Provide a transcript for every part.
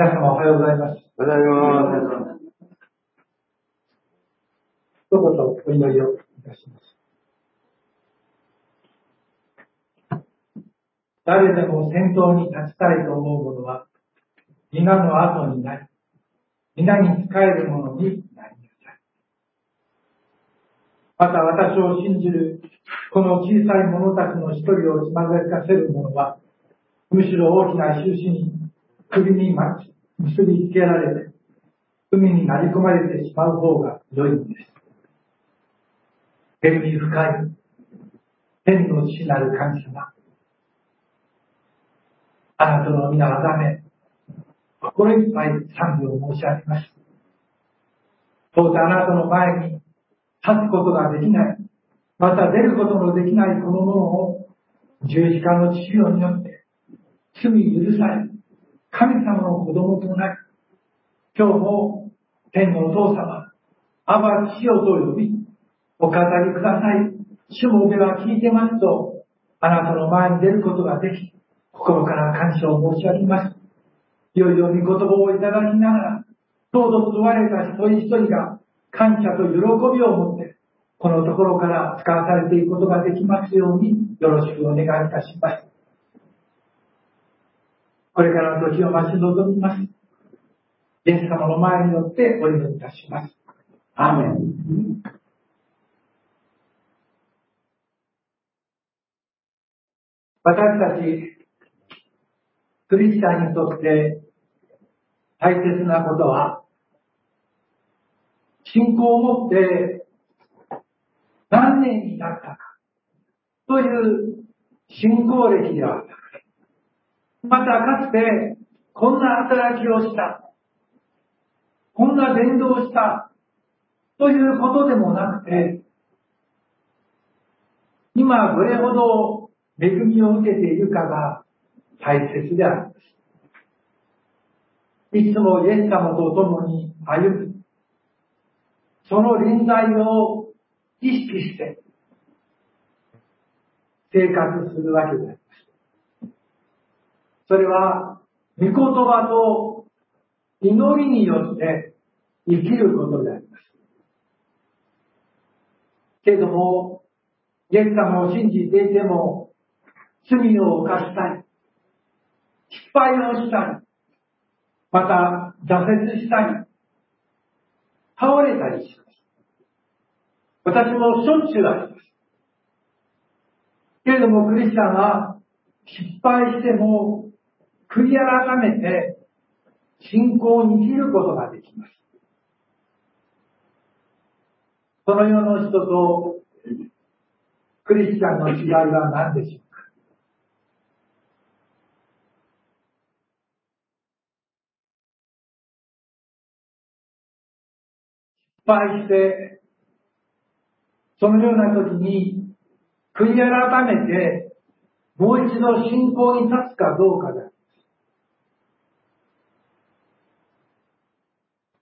皆様おはようございます。おはようございます。一言お祈りをいたします。誰でも先頭に立ちたいと思う者は、皆の後になり、皆に仕える者になりなさい。また私を信じるこの小さい者たちの一人をつまずかせる者は、むしろ大きな印に首に巻き結びつけられて、海になり込まれてしまう方が良いのです。天に深い、天の父なる神様。あなたの皆あざめ、心いっぱい賛美を申し上げます。どうせあなたの前に立つことができない、また出ることのできないこのものを十字架の治療によって罪許され、神様の子供となり、今日も天のお父様、アバ父よと呼び、お語りください。主もでは聞いてますと、あなたの前に出ることができ、心から感謝を申し上げます。いよいよ御言葉をいただきながら、どうぞ問われた一人一人が感謝と喜びを持って、このところから使わされていくことができますように、よろしくお願いいたします。これからの時を待ち望みます。イエス様の前によってお祈りいたします。アーメン。私たち、クリスチャンにとって大切なことは、信仰を持って何年になったかという信仰歴ではなくまたかつてこんな働きをした、こんな伝道をしたということでもなくて、今どれほど恵みを受けているかが大切であります。いつもイエス様と共に歩み、その臨在を意識して生活するわけです。それは、御言葉と祈りによって生きることであります。けれども、イエス様を信じていても、罪を犯したり、失敗をしたり、また挫折したり、倒れたりします。私もしょっちゅうあります。けれどもクリスチャンは失敗しても悔い改めて信仰に生きることができます。その世の人とクリスチャンの違いは何でしょうか？失敗して、そのような時に悔い改めてもう一度信仰に立つかどうかだ。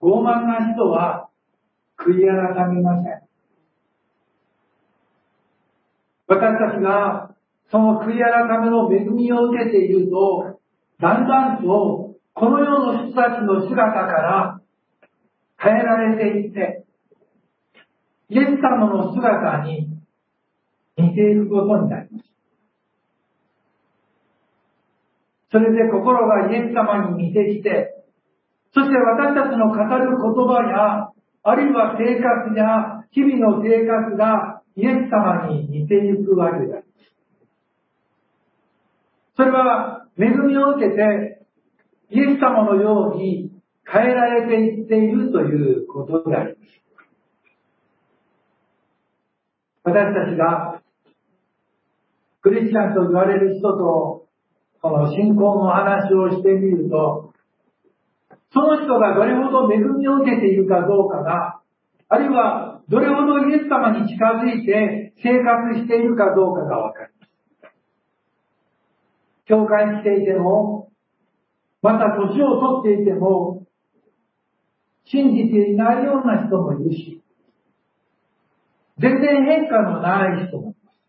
傲慢な人は悔い改めません。私たちがその悔い改めの恵みを受けていると、だんだんとこの世の人たちの姿から変えられていって、イエス様の姿に似ていくことになります。それで心がイエス様に似てきて、そして私たちの語る言葉や、あるいは生活や日々の生活がイエス様に似ていくわけです。それは恵みを受けてイエス様のように変えられていっているということであります。私たちがクリスチャンと言われる人とこの信仰の話をしてみると、その人がどれほど恵みを受けているかどうかが、あるいはどれほどイエス様に近づいて生活しているかどうかがわかります。教会に来ていても、また年を取っていても、信じていないような人もいるし、全然変化のない人もいます。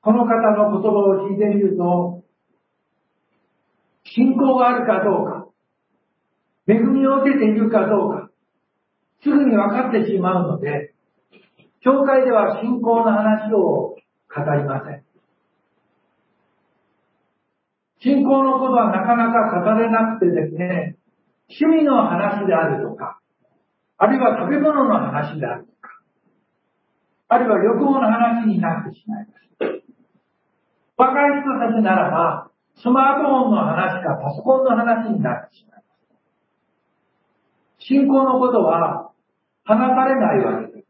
この方の言葉を聞いてみると、信仰があるかどうか、恵みを受けているかどうか、すぐに分かってしまうので、教会では信仰の話を語りません。信仰のことはなかなか語れなくてですね、趣味の話であるとか、あるいは食べ物の話であるとか、あるいは旅行の話になってしまいます。若い人たちならば、スマートフォンの話かパソコンの話になってしまいます。信仰のことは話されないわけです。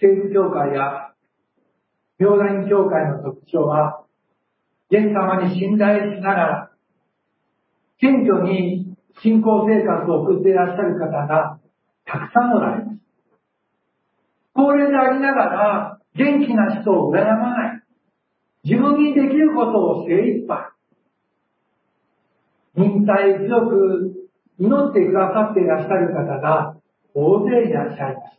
政府教会や教団教会の特徴は、イエス様に信頼しながら、謙虚に信仰生活を送っていらっしゃる方がたくさんおられます。高齢でありながら、元気な人を羨まない。自分にできることを精一杯。忍耐強く祈ってくださっていらっしゃる方が大勢いらっしゃいます。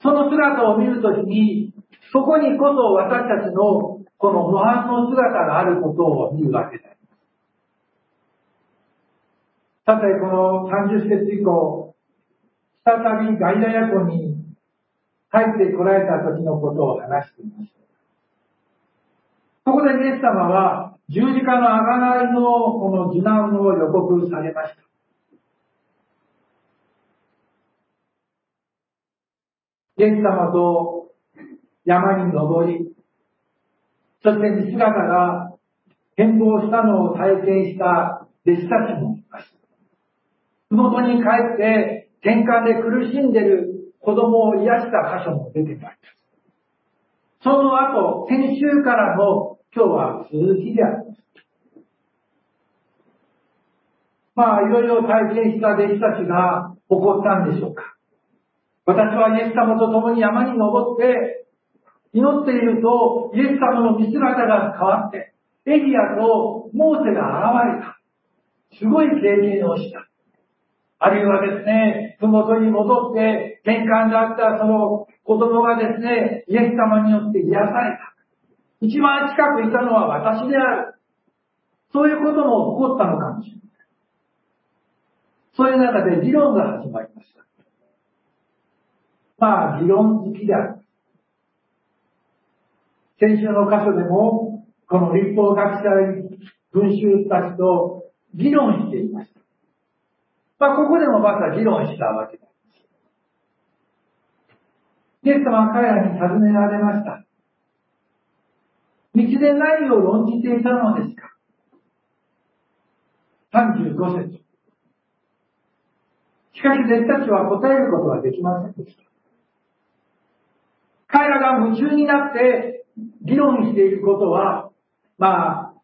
その姿を見るときに、そこにこそ私たちのこの模範の姿があることを見るわけです。さて、この30節以降、再びガイダヤ湖に入ってこられた時のことを話しています。ここでイエス様は十字架の贖いのこの受難を予告されました。イエス様と山に登り、そして姿が変貌したのを体験した弟子たちもいます。麓に帰って転換で苦しんでる子供を癒した箇所も出てまいります。その後、先週からの今日は続きであります。まあ、いろいろ体験した弟子たちが起こったんでしょうか。私はイエス様と共に山に登って、祈っていると、イエス様の見姿が変わって、エリアとモーセが現れた。すごい経験をした。あるいはですね、ふもとに戻って、玄関であったその子供がですね、イエス様によって癒された。一番近くいたのは私である。そういうことも起こったのかもしれない。そういう中で議論が始まりました。まあ、議論好きである。先週の箇所でも、この立法学者群衆たちと議論していました。まあ、ここでもまた議論したわけです。イエス様は彼らに尋ねられました。道で何を論じていたのですか ?35 節。しかし弟子たちは答えることはできませんでした。彼らが夢中になって議論していることは、まあ、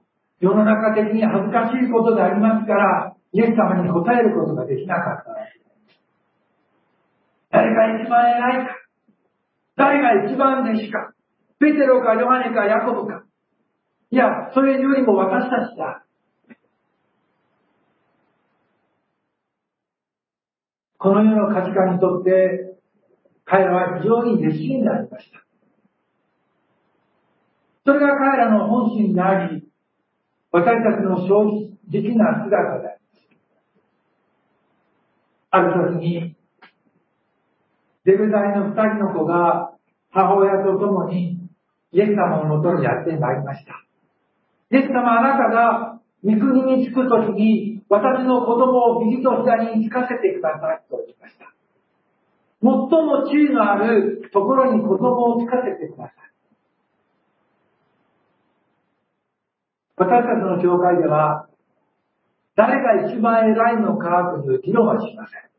世の中的に恥ずかしいことでありますから、イエス様に答えることができなかった。誰が一番偉いか。誰が一番弟子か。ペテロかヨハネかヤコブか。いや、それよりも私たちだ。この世の価値観にとって彼らは非常に熱心でありました。それが彼らの本心であり、私たちの正直な姿であ。る時に、デブダイの二人の子が母親と共にイエス様のもとにやってまいりました。イエス様あなたが御国に着く時に私の子供を右と左につかせてくださいと言いました。最も地位のあるところに子供をつかせてください。私たちの教会では、誰が一番偉いのかという議論はしません。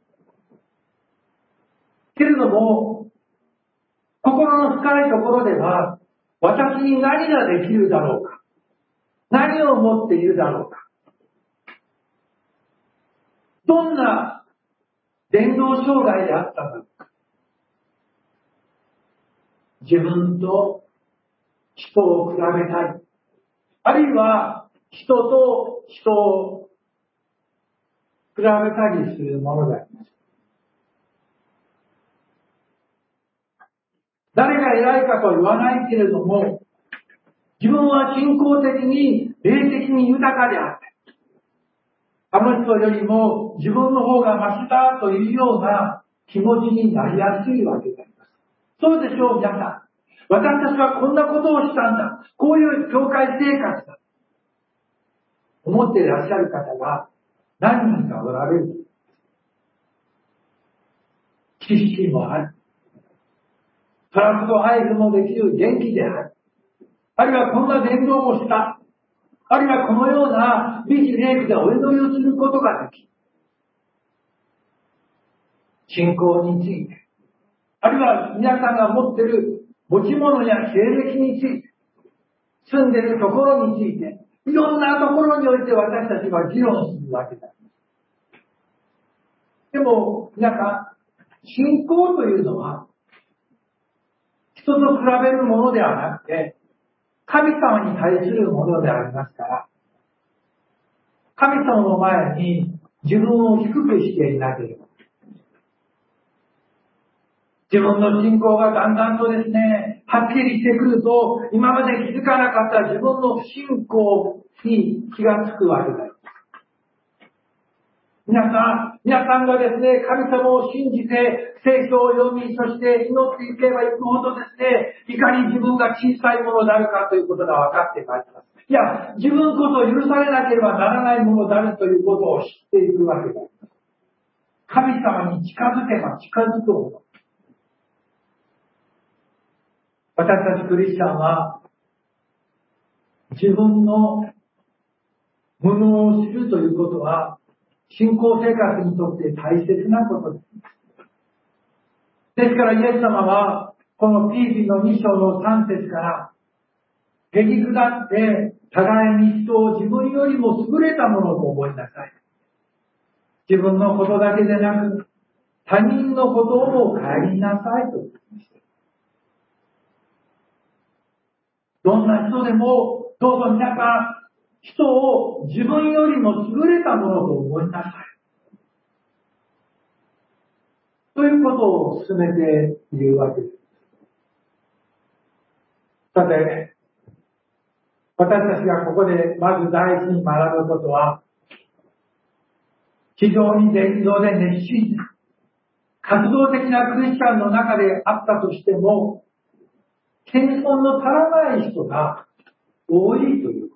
けれども、心の深いところでは、私に何ができるだろうか。何を持っているだろうか。どんな伝道障害であったのか。自分と人を比べたい。あるいは人と人を比べたりするものであります。誰が偉いかとは言わないけれども、自分は信仰的に、霊的に豊かであって、あの人よりも自分の方がマシだというような気持ちになりやすいわけであります。そうでしょう、皆さん。私たちはこんなことをしたんだ。こういう教会生活だ。思っていらっしゃる方が何人かおられる？知識もある。トラクト配布もできる元気である。あるいはこんな伝道もした。あるいはこのような美事レイクでお祈りをすることができる。信仰について、あるいは皆さんが持っている持ち物や経歴について、住んでいるところについて、いろんなところにおいて私たちは議論するわけだ。でも、皆さん、信仰というのは、人と比べるものではなくて、神様に対するものでありますから、神様の前に自分を低くしていなければ。自分の信仰がだんだんとですね、はっきりしてくると、今まで気づかなかった自分の不信仰に気がつくわけだよ。皆さん、皆さんがですね、神様を信じて、聖書を読み、そして祈っていけばいくほどですね、いかに自分が小さいものであるかということが分かってまいります。いや、自分こそ許されなければならないものであるということを知っていくわけです。神様に近づけば近づくほど。私たちクリスチャンは、自分の無能を知るということは、信仰生活にとって大切なことです。ですからイエス様は、このピーピの2章の3節から、へぎ下って、互いに人を自分よりも優れたものと思いなさい。自分のことだけでなく、他人のことをも帰りなさいと言いました。どんな人でも、どうぞ皆さん、人を自分よりも優れたものと思いなさい。ということを進めて言うわけです。さて、私たちがここでまず大事に学ぶことは、非常に伝道で熱心な、活動的なクリスチャンの中であったとしても、謙遜の足らない人が多いという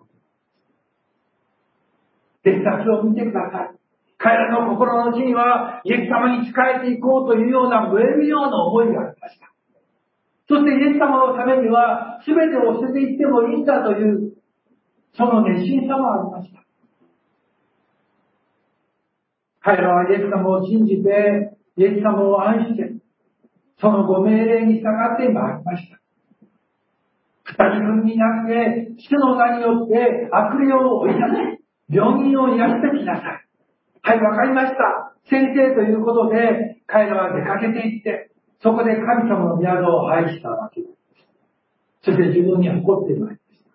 弟子たちを見てください。彼らの心の内には、イエス様に仕えていこうというような、燃えるような思いがありました。そしてイエス様のためには、全てを捨てていってもいいんだという、その熱心さもありました。彼らはイエス様を信じて、イエス様を愛して、そのご命令に従ってまいりました。二人分になって、主の名によって悪霊を追い出せ。病人を癒してきなさい。はい、わかりました。先生ということで、彼らは出かけていって、そこで神様の宮を愛したわけです。そして自分に誇ってまいました。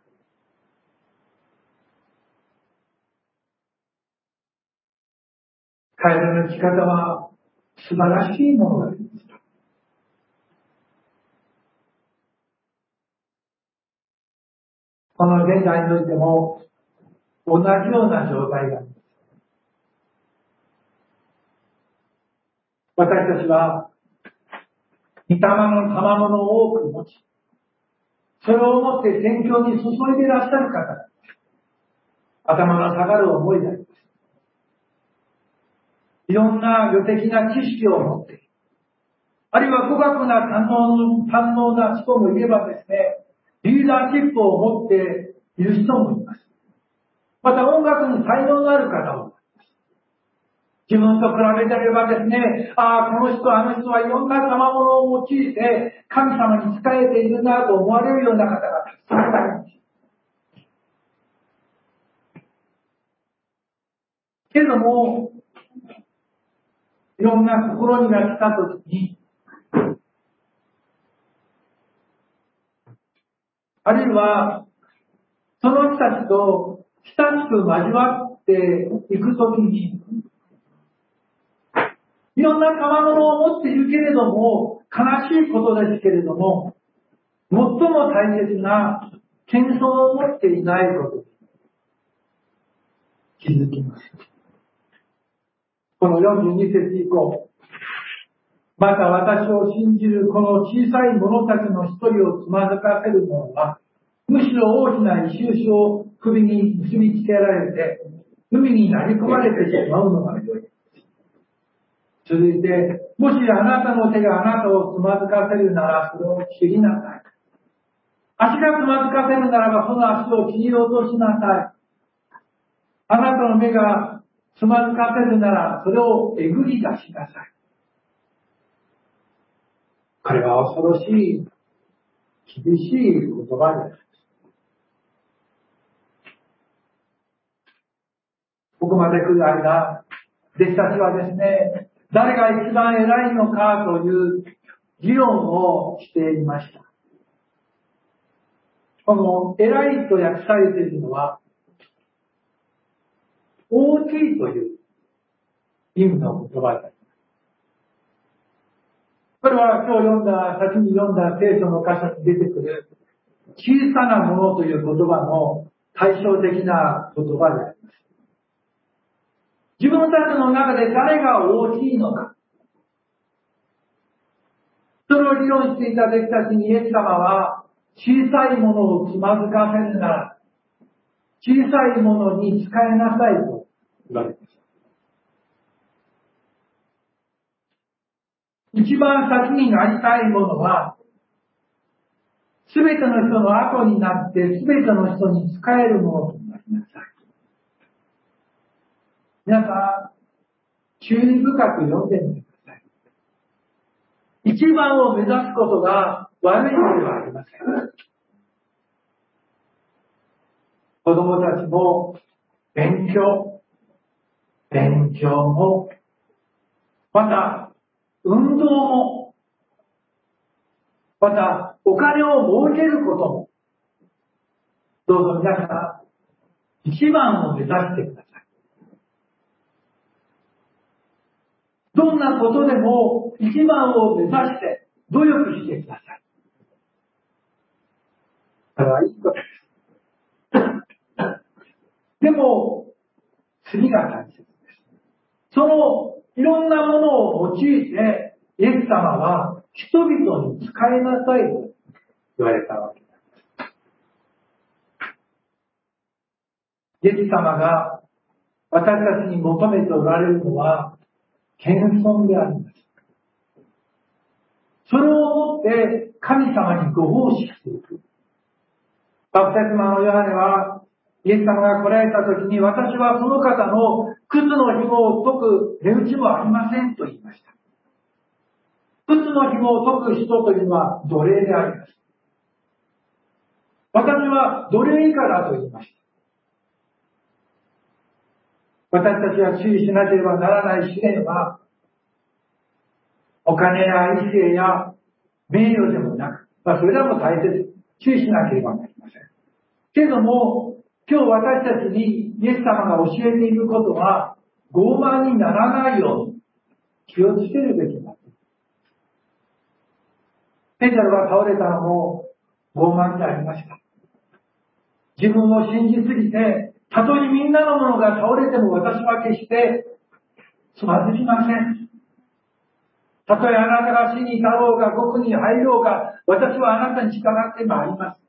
彼らの生き方は素晴らしいものがありました。この現代においても、同じような状態があります。私たちは、御霊の賜物を多く持ち、それを持って宣教に注いでいらっしゃる方頭の下がる思いであります。いろんな予的な知識を持って、あるいは語学な堪能堪能な人もいればですね、リーダーシップを持っている人もいます。また音楽に才能のある方もいます自分と比べてればですね、ああ、この人、あの人はいろんな賜物を用いて神様に仕えているなと思われるような方がたくさんいます。けれども、いろんな試みが来たときに、あるいは、その人たちと親しく交わっていくときに、いろんな賜物を持っているけれども、悲しいことですけれども、最も大切な謙遜を持っていないこと気づきます。この42節以降、また私を信じるこの小さい者たちの一人をつまずかせる者は、むしろ大きな石臼を首に結びつけられて、海に投げ込まれてしまうのが良い。続いて、もしあなたの手があなたをつまずかせるなら、それを切りなさい。足がつまずかせるならば、その足を切り落としなさい。あなたの目がつまずかせるなら、それをえぐり出しなさい。これは恐ろしい、厳しい言葉です。ここまで来る間、弟子たちはですね、誰が一番偉いのかという議論をしていました。この偉いと訳されているのは、大きいという意味の言葉です。これは今日読んだ、先に読んだ聖書の箇所に出てくる小さなものという言葉の対照的な言葉であります。自分たちの中で誰が大きいのか。それを議論していた弟子たちにイエス様は小さいものをつまずかせるなら小さいものに使いなさいと言われました。一番先になりたいものは、すべての人の後になって、すべての人に使えるものとなりなさい。皆さん、注意深く読んでみてください。一番を目指すことが悪いのではありません。子供たちも勉強、勉強も、また運動も、またお金を儲けることも、どうぞ皆さん、一番を目指してください。どんなことでも一番を目指して努力してください。それはいいことです。でも、次が大切です。そのいろんなものを用いて、イエス様は人々に使いなさいと言われたわけです。イエス様が私たちに求めておられるのは、謙遜であります。それをもって神様にご奉仕していく。バプテスマのヨハネは、イエス様が来られた時に、私はその方の靴の紐を解く手打ちもありませんと言いました。靴の紐を解く人というのは奴隷であります。私は奴隷以下だと言いました。私たちは注意しなければならない試練は、お金や異性や名誉でもなく、まあ、それらも大切、注意しなければなりません。けれども、今日私たちにイエス様が教えていることは、傲慢にならないように気をつけるべきだ。ペテロが倒れたのも傲慢でありました。自分を信じすぎて、たとえみんなのものが倒れても私は決してつまずきません。たとえあなたが死に至ろうが、獄に入ろうが、私はあなたに従ってまいります。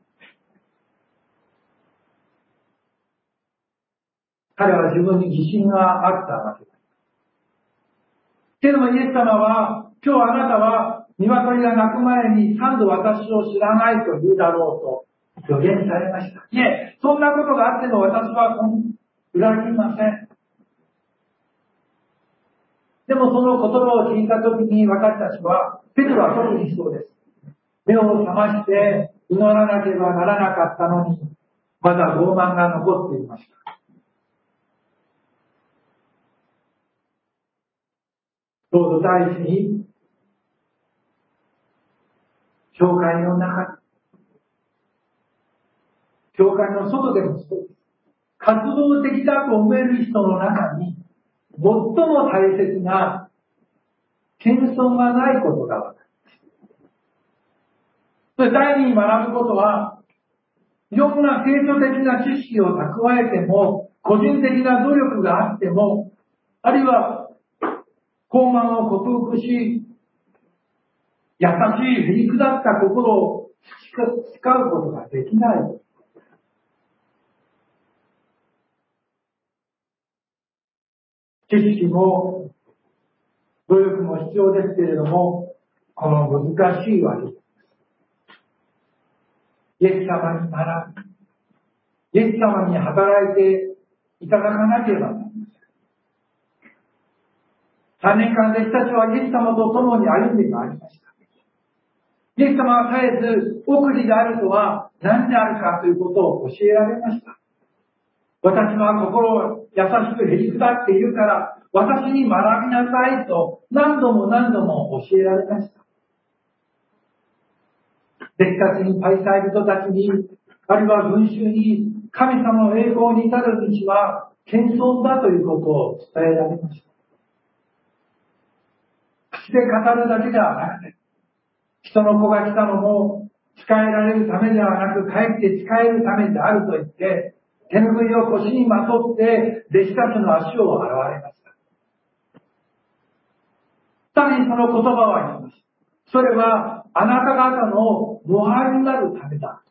彼は自分に自信があったわけです。けどもイエス様は、今日あなたは鶏が鳴く前に三度私を知らないと言うだろうと予言されました。いえ、そんなことがあっても私は裏切りません。でもその言葉を聞いたときに私たちは、ペテロは特にそうです。目を覚まして祈らなければならなかったのに、まだ傲慢が残っていました。どうぞ第一に、教会の中教会の外でもそうです。活動的だと思える人の中に、最も大切な謙遜がないことがわかります。で、第二に学ぶことは、いろんな聖書的な知識を蓄えても、個人的な努力があっても、あるいは、高慢を克服し、優しい、へりくだった心を使うことができない。知識も努力も必要ですけれども、この難しいわけです。イエス様に学ぶ。イエス様に働いていただかなければなりません。3年間弟子たちはイエス様と共に歩んでまいりました。イエス様は絶えず、奥義であるとは何であるかということを教えられました。私は心を優しくへりくだっているから、私に学びなさいと何度も何度も教えられました。弟子たちに、大祭人たちに、あるいは群衆に、神様の栄光に至る道は、謙遜だということを伝えられました。口で語るだけではなくて、人の子が来たのも、使えられるためではなく、かえって使えるためであると言って、手拭いを腰にまとって、弟子たちの足を洗われました。さらにその言葉は言います。それは、あなた方の模範になるためだ。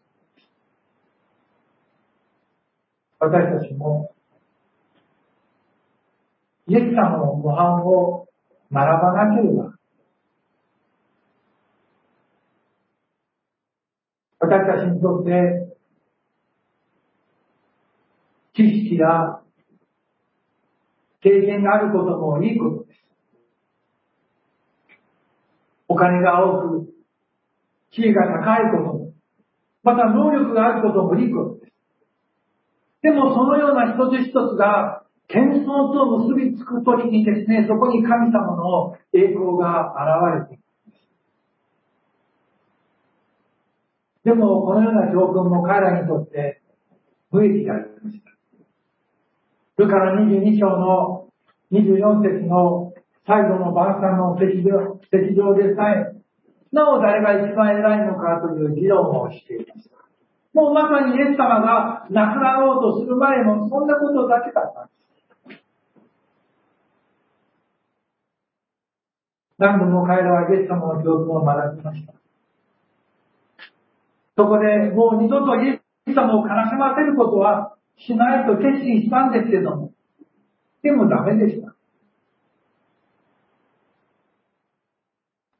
私たちも、イエス様の模範を学ばなければ、私たちにとって知識や経験があることもいいことです。お金が多く、地位が高いことも、また能力があることもいいことです。でもそのような一つ一つが、謙遜と結びつくときにですね、そこに神様の栄光が現れています。でも、このような教訓も彼らにとって無益でありました。ルカの22章の24節の最後の晩餐の席上席上でさえ、なお誰が一番偉いのかという議論をしていました。もうまさにイエス様が亡くなろうとする前もそんなことだけだったんです。何度も彼らはイエス様の教訓を学びました。そこでもう二度とイエス様を悲しませることはしないと決心したんですけども、でもダメでした。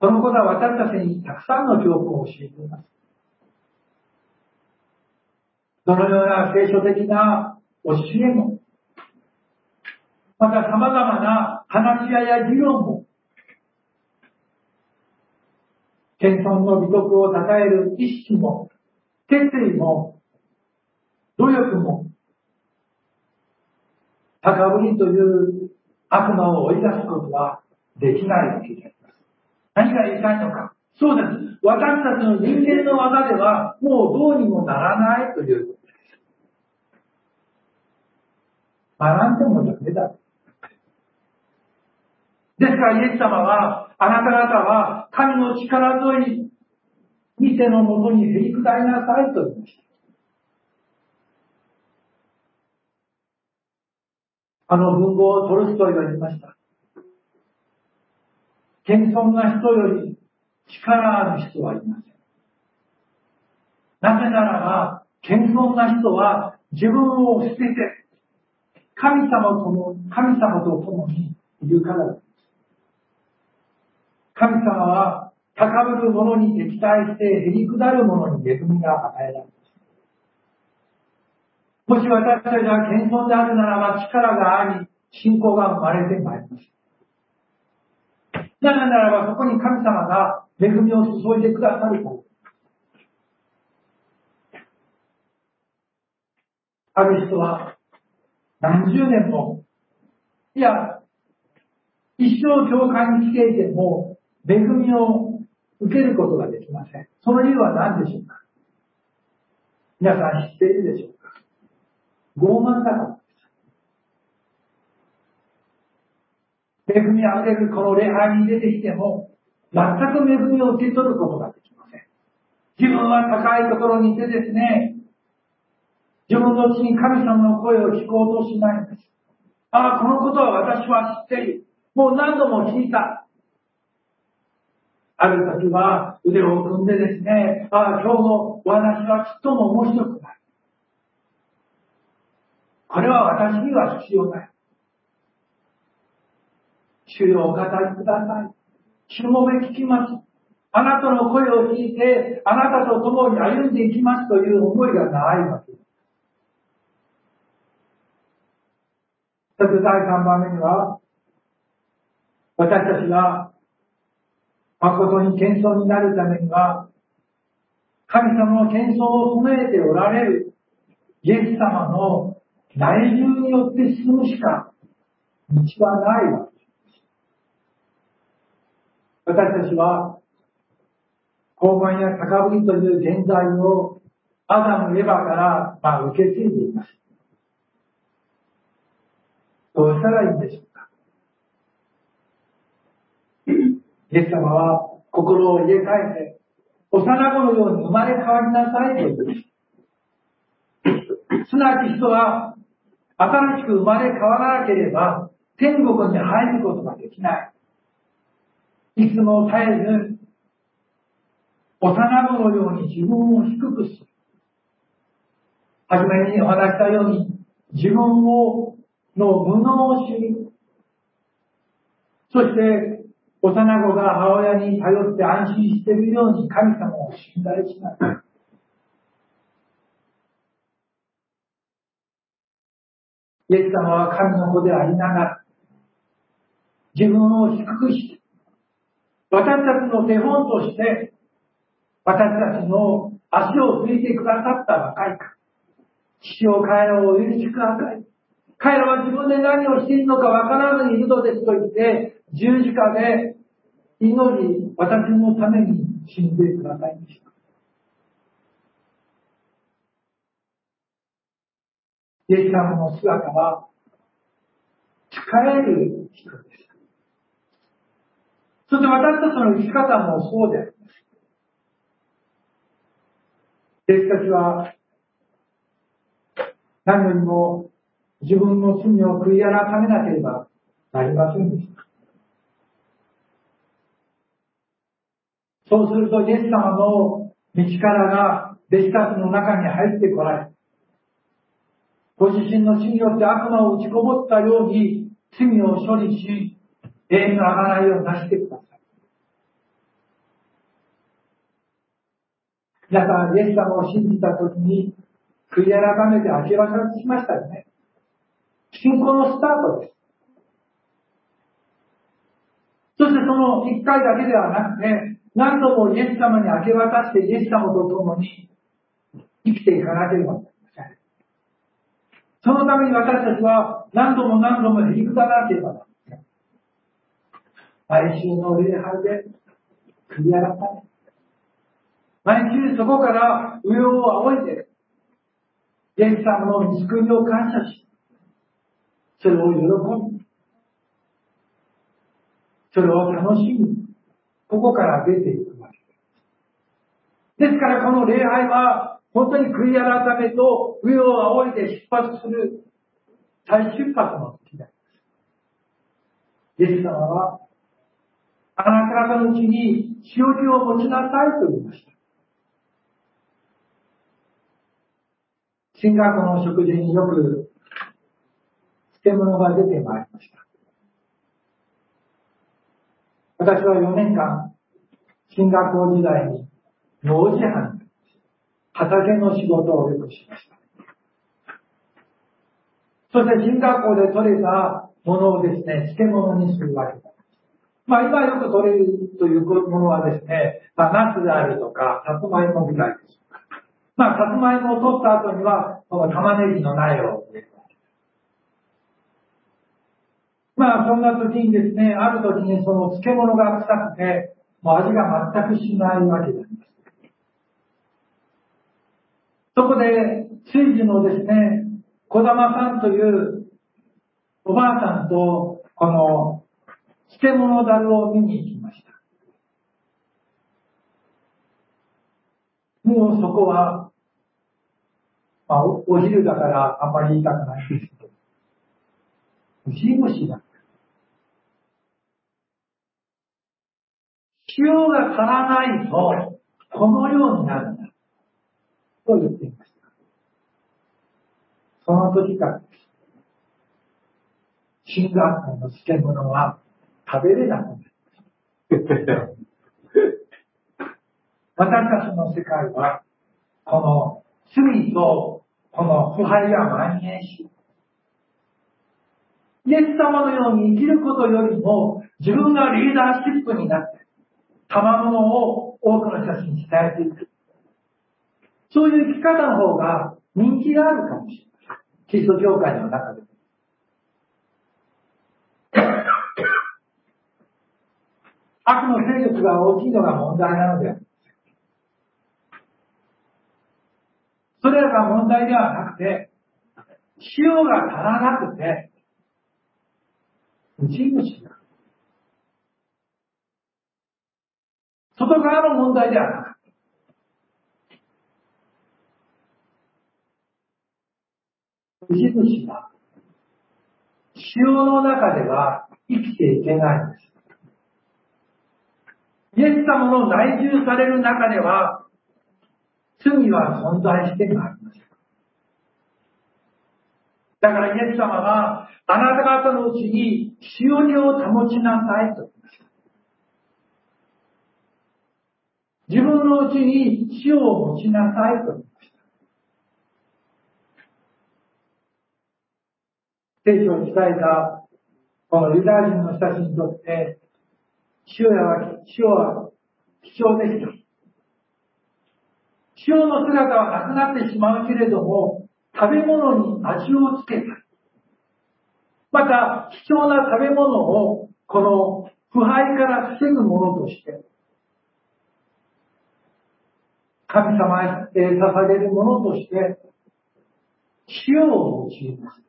そのことは私たちにたくさんの教訓を教えています。どのような聖書的な教えも、また様々な話し合いや議論も、謙遜の美徳を称える意識も、決意も、努力も、高ぶりという悪魔を追い出すことはできないわけであります。何が言いたいのか。そうです。私たちの人間の技ではもうどうにもならないということです。学んでもダメだ。ですからイエス様は、あなた方は神の力強い見てのもとにへりくだりなさいと言いました。あの文豪トルストイが言いました。謙遜な人より力ある人はいません。なぜならば、謙遜な人は自分を捨てて、神様とも、神様と共にいるからです。神様は高ぶる者に敵対してへりくだる者に恵みが与えられます。もし私たちが謙遜であるならば力があり、信仰が生まれてまいります。なぜならばそこに神様が恵みを注いでくださるから。ある人は何十年も、いや、一生教会に来ていても、恵みを受けることができません。その理由は何でしょうか？皆さん知っているでしょうか？傲慢だからです。恵みあふれるこの礼拝に出てきても、全く恵みを受け取ることができません。自分は高いところにいてですね、自分のうちに神様の声を聞こうとしないんです。ああ、このことは私は知っている。もう何度も聞いた。ある時は腕を組んでですね、ああ、今日のお話はちっとも面白くない。これは私には必要ない。主よお語りください。主もめ聞きます。あなたの声を聞いて、あなたと共に歩んでいきますという思いがないわけです。そして第3番目には、私たちが誠に謙遜になるためには、神様の謙遜を備えておられるイエス様の内住によって進むしか道はないわけです。私たちは、高慢や高ぶりという現在をアダム・エヴァから、まあ、受け継いでいます。どうしたらいいんでしょうかイエス様は心を入れ替えて、幼子のように生まれ変わりなさいと言う。すなわち人は、新しく生まれ変わらなければ、天国に入ることができない。いつも絶えず、幼子のように自分を低くする。はじめにお話したように、自分をの無能主義。そして、幼子が母親に頼って安心しているように神様を信頼しない。イエス様は神の子でありながら、自分を低くして、私たちの手本として、私たちの足をついてくださった若いか。父を彼らを許しください。彼らは自分で何をしているのかわからずにいるのですと言って、十字架で祈り、私のために死んでくださいました。イエス様の姿は、使える人です。そして私たちの生き方もそうであります。イエスたちは、何よりも自分の罪を悔い改めなければなりませんでした。そうすると、イエス様の道からが弟子たちの中に入ってこられ、ご自身の死によって悪魔を打ちこぼったように罪を処理し、永遠の贖いを成してください。皆さん、イエス様を信じたときに、悔い改めて明け渡しましたよね。信仰のスタートです。そしてその一回だけではなくて、何度もイエス様に明け渡してイエス様と共に生きていかなければなりません。そのために私たちは何度も何度もへりくだなければなりません。毎週の礼拝で悔い改め、毎週そこから上を仰いで、イエス様の救いを感謝し、それを喜び、それを楽しみ、ここから出ていくわけです。ですからこの礼拝は、本当に悔い改めと上を仰いで出発する再出発の時であります。イエス様は、あなた方のうちに塩気を持ちなさいと言いました。進学校の食事によく漬物が出てまいりました。私は4年間、進学校時代に農事班、畑の仕事をよくしました。そして進学校で取れたものをですね、漬物にするわけです。まあ今よく取れるというものはですね、まあナスであるとか、さつまいもぐらいです。まあさつまいもを取った後には、この玉ねぎの苗を入れまあ、そんな時にですね、ある時にその漬物が臭くて、もう味が全くしないわけであります。そこで、追事のですね、小玉さんというおばあさんと、この、漬物樽を見に行きました。もうそこは、まあ、お昼だからあんまり言いたくないですけど、ウジ虫だ。塩が足らないと、このようになるんだ。と言っていました。その時からです。新学校の漬物は食べれなくなります。私たちの世界は、この罪とこの腐敗が蔓延し、イエス様のように生きることよりも、自分がリーダーシップになって、賜物を多くの人たちに伝えていく。そういう生き方の方が人気があるかもしれない。キリスト教会の中で。悪の勢力が大きいのが問題なのである。それらが問題ではなくて、塩が足らなくて、内虫が。外側の問題ではなくて、内虫が、塩の中では生きていけないんです。イエス様の内住される中では、罪は存在してまいります。だからイエス様は、あなた方のうちに塩気を保ちなさいと言いました。自分のうちに塩を持ちなさいと言いました。聖書を伝えた、このユダヤ人の人たちにとって、塩は、塩は貴重でした。塩の姿はなくなってしまうけれども、食べ物に味をつけた。また、貴重な食べ物を、この腐敗から防ぐものとして、神様へ捧げるものとして、塩を用います。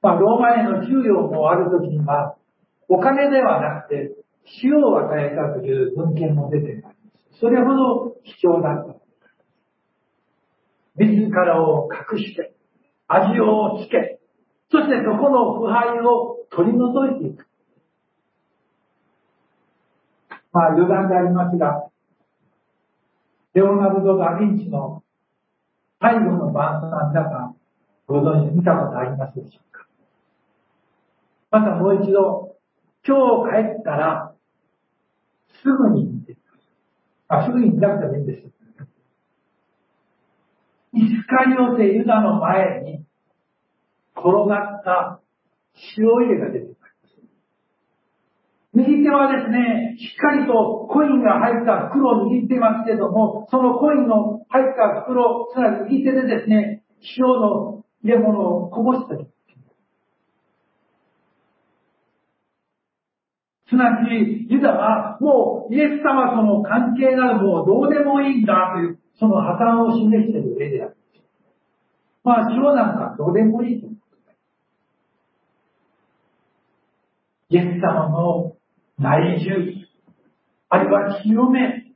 まあ、ローマへの給与もあるときには、お金ではなくて、塩を与えたという文献も出ています。それほど貴重だった。自らを隠して、味をつけ、そしてそこの腐敗を取り除いていく。まあ余談でありますが、レオナルド・ダ・ヴィンチの最後の晩餐皆さんご存知見たことありますでしょうか？またもう一度、今日帰ったらすぐに見てください。あ、すぐに見なくてもいいんです。イスカリオテユダの前に転がった塩入れが出てくる。右手はですね、しっかりとコインが入った袋を握っていますけれども、そのコインの入った袋、つまり右手でですね、塩の入れ物をこぼしたり。すなわち、ユダはもうイエス様との関係などもうどうでもいいんだという、その破綻を示している例である。まあ、塩なんかどうでもいいと。イエス様の内住、あるいは清め、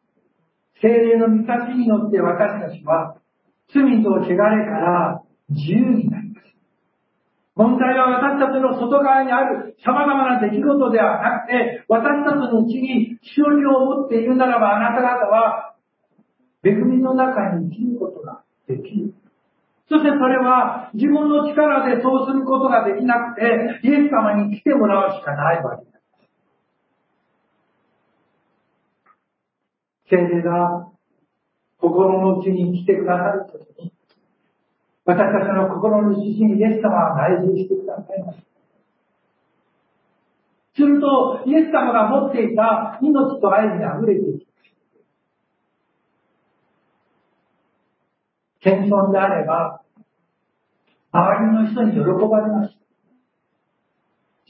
精霊の満たしによって私たちは罪と汚れから自由になります。問題は私たちの外側にある様々な出来事ではなくて、私たちのうちにしおりを持っているならば、あなた方は、恵みの中に生きることができる。そしてそれは自分の力でそうすることができなくて、イエス様に来てもらうしかないわけです。聖霊が心の内に来てくださるときに、私たちの心の指針イエス様は内住してくださいます。すると、イエス様が持っていた命と愛に溢れていきます。謙遜であれば、周りの人に喜ばれます。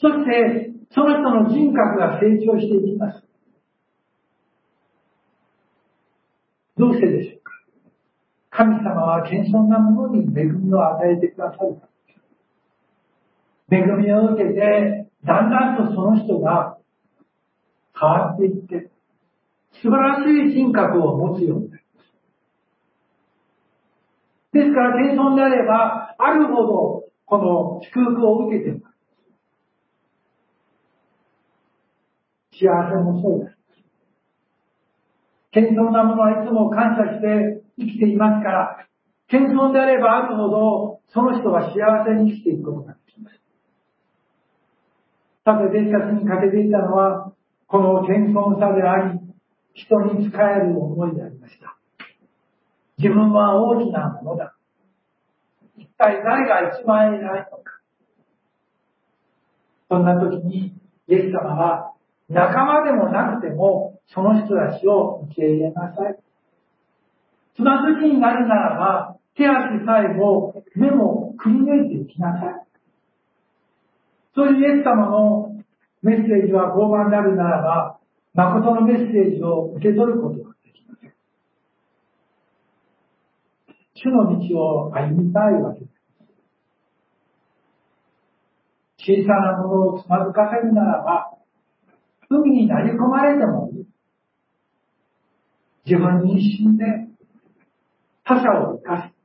そして、その人の人格が成長していきます。どうしてでしょうか？神様は謙遜なものに恵みを与えてくださる。恵みを受けて、だんだんとその人が変わっていって、素晴らしい人格を持つようになります。ですから、謙遜であれば、あるほど、この祝福を受けています。幸せもそうです。謙遜なものはいつも感謝して生きていますから、謙遜であればあるほど、その人は幸せに生きていくことができます。さて、弟子たちにかけていたのは、この謙遜さであり、人に仕える思いでありました。自分は大きなものだ。一体誰が一番偉いのか。そんな時に、イエス様は仲間でもなくても、その人たちを受け入れなさい。つまずきになるならば、手足さえも目もくり抜いていきなさい。そういうイエス様のメッセージは傲慢であるならば、誠のメッセージを受け取ることができません。主の道を歩みたいわけです。小さなものをつまずかせるならば、海に投げ込まれても。自分に死んで、他者を生かす。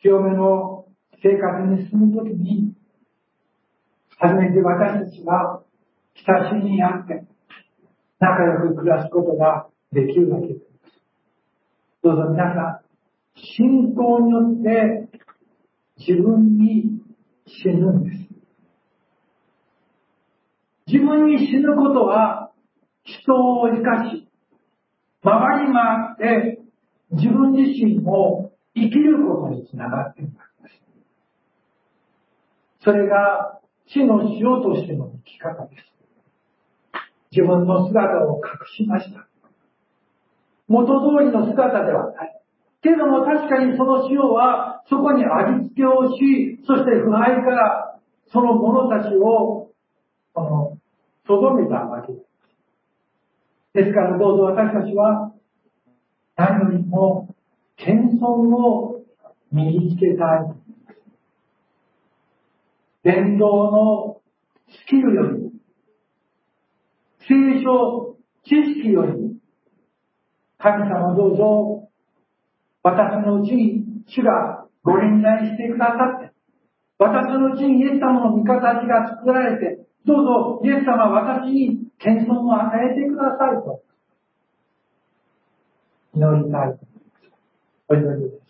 清めの生活に進むときに、初めて私たちは親しみにあって、仲良く暮らすことができるわけです。どうぞ皆さん、信仰によって自分に死ぬんです。自分に死ぬことは人を生かし、回り回って自分自身を生きることにつながっています。それが死の塩としての生き方です。自分の姿を隠しました。元通りの姿ではない。けども確かにその塩はそこに味付けをし、そして腐敗からその者たちを、とどめたわけです。ですからどうぞ私たちは何よりも謙遜を身につけたい。伝道のスキルより、聖書知識より、神様どうぞ、私のうちに主がご臨在してくださって、私のうちにイエス様の味方が作られて、どうぞイエス様私に謙遜を与えてくださいと、祈りたいと思います。お祈りです。